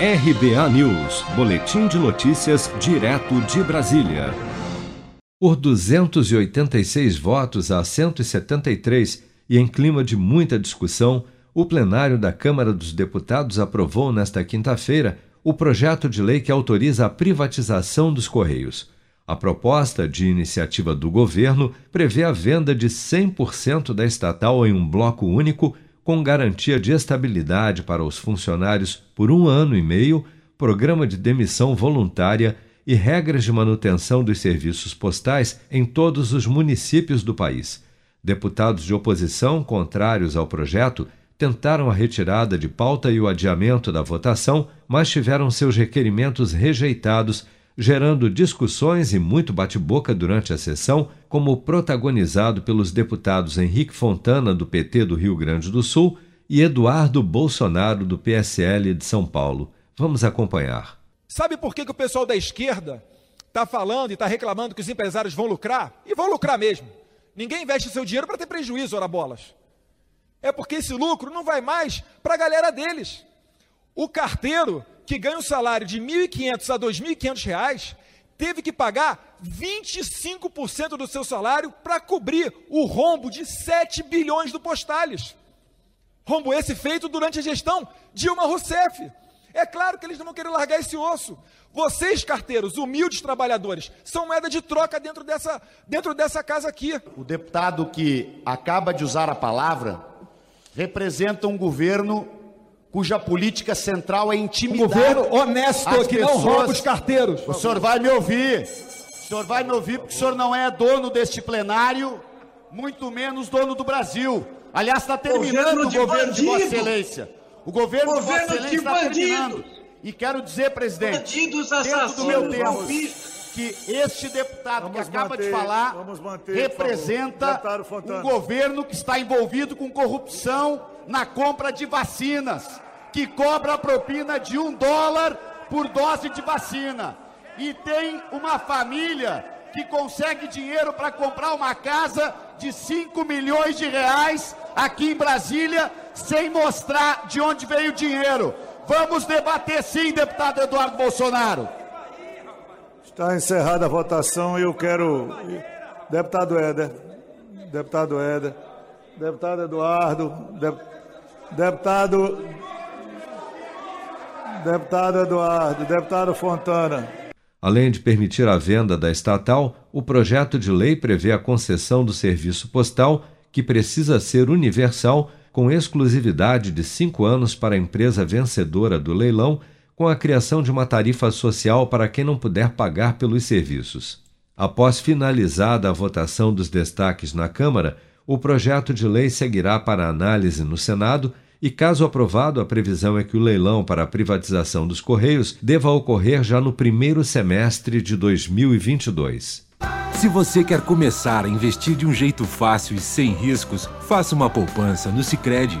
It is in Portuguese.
RBA News, Boletim de Notícias, direto de Brasília. Por 286 votos a 173 e em clima de muita discussão, o plenário da Câmara dos Deputados aprovou nesta quinta-feira o projeto de lei que autoriza a privatização dos Correios. A proposta de iniciativa do governo prevê a venda de 100% da estatal em um bloco único com garantia de estabilidade para os funcionários por um ano e meio, programa de demissão voluntária e regras de manutenção dos serviços postais em todos os municípios do país. Deputados de oposição contrários ao projeto tentaram a retirada de pauta e o adiamento da votação, mas tiveram seus requerimentos rejeitados gerando discussões e muito bate-boca durante a sessão, como protagonizado pelos deputados Henrique Fontana, do PT do Rio Grande do Sul, e Eduardo Bolsonaro, do PSL de São Paulo. Vamos acompanhar. Sabe por que, que o pessoal da esquerda está falando e está reclamando que os empresários vão lucrar? E vão lucrar mesmo. Ninguém investe seu dinheiro para ter prejuízo, ora bolas. É porque esse lucro não vai mais para a galera deles. O carteiro que ganha um salário de R$ 1.500 a R$ 2.500, teve que pagar 25% do seu salário para cobrir o rombo de 7 bilhões do Postales. Rombo esse feito durante a gestão Dilma Rousseff. É claro que eles não vão querer largar esse osso. Vocês, carteiros, humildes trabalhadores, são moeda de troca dentro dessa, dentro dessa casa aqui. O deputado que acaba de usar a palavra representa um governo cuja política central é intimidar. Um governo honesto que pessoas. não rouba os carteiros. O senhor vai me ouvir. O senhor vai me ouvir porque o senhor não é dono deste plenário, muito menos dono do Brasil. Aliás, está terminando governo o governo de, de Vossa Excelência. O governo, governo de Vossa Excelência está terminando. E quero dizer, presidente, dentro do meu tempo, que este deputado vamos que acaba manter, de falar manter, representa um governo que está envolvido com corrupção na compra de vacinas, que cobra a propina de um dólar por dose de vacina. E tem uma família que consegue dinheiro para comprar uma casa de 5 milhões de reais aqui em Brasília, sem mostrar de onde veio o dinheiro. Vamos debater sim, deputado Eduardo Bolsonaro. Está encerrada a votação e eu quero. Deputado Éder, deputado Éder, deputado Eduardo, deputado. Deputado Eduardo, deputado Fontana. Além de permitir a venda da estatal, o projeto de lei prevê a concessão do serviço postal, que precisa ser universal, com exclusividade de cinco anos para a empresa vencedora do leilão com a criação de uma tarifa social para quem não puder pagar pelos serviços. Após finalizada a votação dos destaques na Câmara, o projeto de lei seguirá para análise no Senado e, caso aprovado, a previsão é que o leilão para a privatização dos Correios deva ocorrer já no primeiro semestre de 2022. Se você quer começar a investir de um jeito fácil e sem riscos, faça uma poupança no Sicredi.